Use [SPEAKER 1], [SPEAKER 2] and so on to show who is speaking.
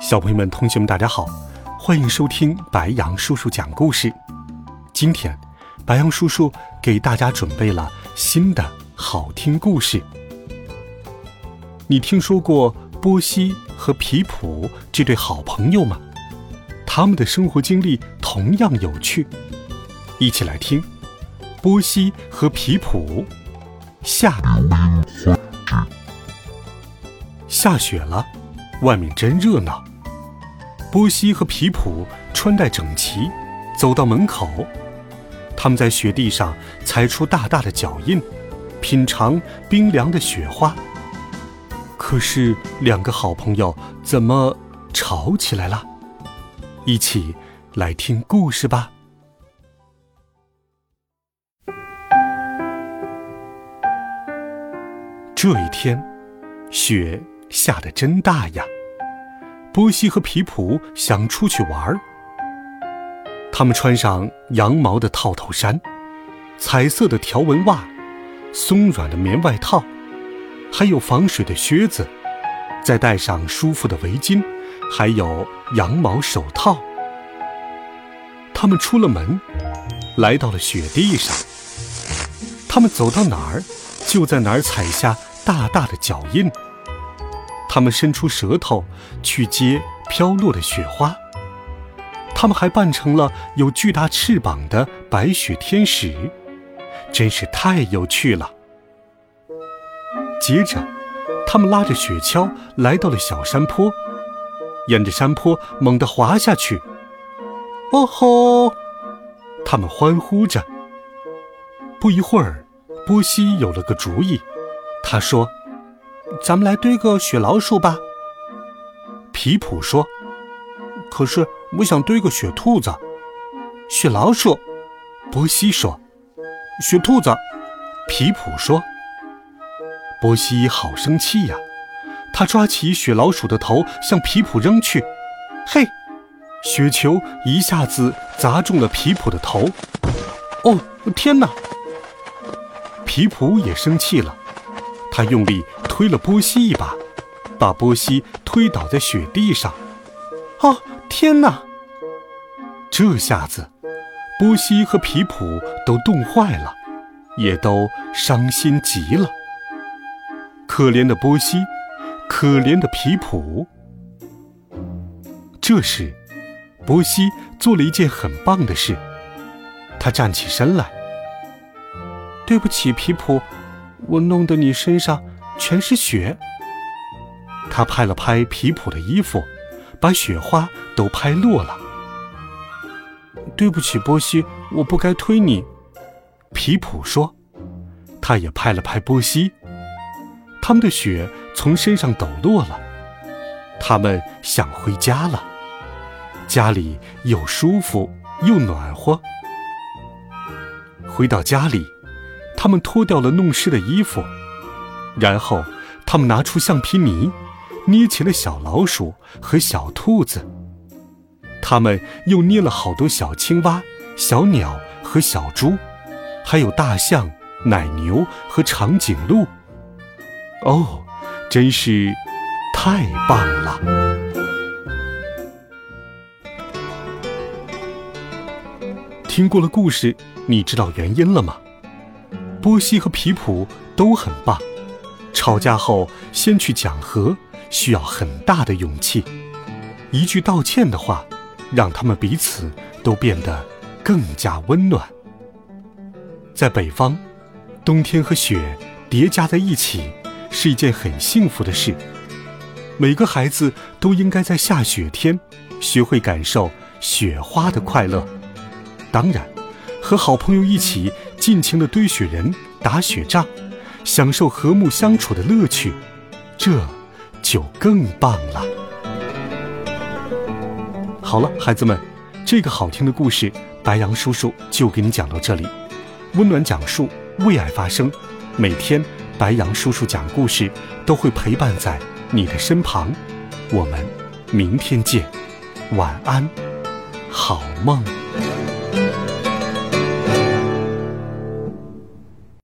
[SPEAKER 1] 小朋友们、同学们，大家好，欢迎收听白羊叔叔讲故事。今天，白羊叔叔给大家准备了新的好听故事。你听说过波西和皮普这对好朋友吗？他们的生活经历同样有趣，一起来听波西和皮普下下雪了，外面真热闹。波西和皮普穿戴整齐，走到门口。他们在雪地上踩出大大的脚印，品尝冰凉的雪花。可是，两个好朋友怎么吵起来了？一起来听故事吧。这一天，雪下得真大呀！波西和皮普想出去玩儿。他们穿上羊毛的套头衫、彩色的条纹袜、松软的棉外套，还有防水的靴子，再戴上舒服的围巾，还有羊毛手套。他们出了门，来到了雪地上。他们走到哪儿，就在哪儿踩下大大的脚印。他们伸出舌头去接飘落的雪花，他们还扮成了有巨大翅膀的白雪天使，真是太有趣了。接着，他们拉着雪橇来到了小山坡，沿着山坡猛地滑下去。哦吼！他们欢呼着。不一会儿，波西有了个主意，他说。咱们来堆个雪老鼠吧，皮普说。可是我想堆个雪兔子。雪老鼠，波西说。雪兔子，皮普说。波西好生气呀，他抓起雪老鼠的头向皮普扔去。嘿，雪球一下子砸中了皮普的头。哦，天哪！皮普也生气了，他用力。推了波西一把，把波西推倒在雪地上。哦，天哪！这下子，波西和皮普都冻坏了，也都伤心极了。可怜的波西，可怜的皮普。这时，波西做了一件很棒的事，他站起身来。对不起，皮普，我弄得你身上。全是雪。他拍了拍皮普的衣服，把雪花都拍落了。对不起，波西，我不该推你。皮普说。他也拍了拍波西，他们的雪从身上抖落了。他们想回家了，家里又舒服又暖和。回到家里，他们脱掉了弄湿的衣服。然后，他们拿出橡皮泥，捏起了小老鼠和小兔子。他们又捏了好多小青蛙、小鸟和小猪，还有大象、奶牛和长颈鹿。哦，真是太棒了！听过了故事，你知道原因了吗？波西和皮普都很棒。吵架后先去讲和，需要很大的勇气。一句道歉的话，让他们彼此都变得更加温暖。在北方，冬天和雪叠加在一起是一件很幸福的事。每个孩子都应该在下雪天学会感受雪花的快乐。当然，和好朋友一起尽情的堆雪人、打雪仗。享受和睦相处的乐趣，这，就更棒了。好了，孩子们，这个好听的故事，白羊叔叔就给你讲到这里。温暖讲述，为爱发声，每天白羊叔叔讲故事都会陪伴在你的身旁。我们明天见，晚安，好梦。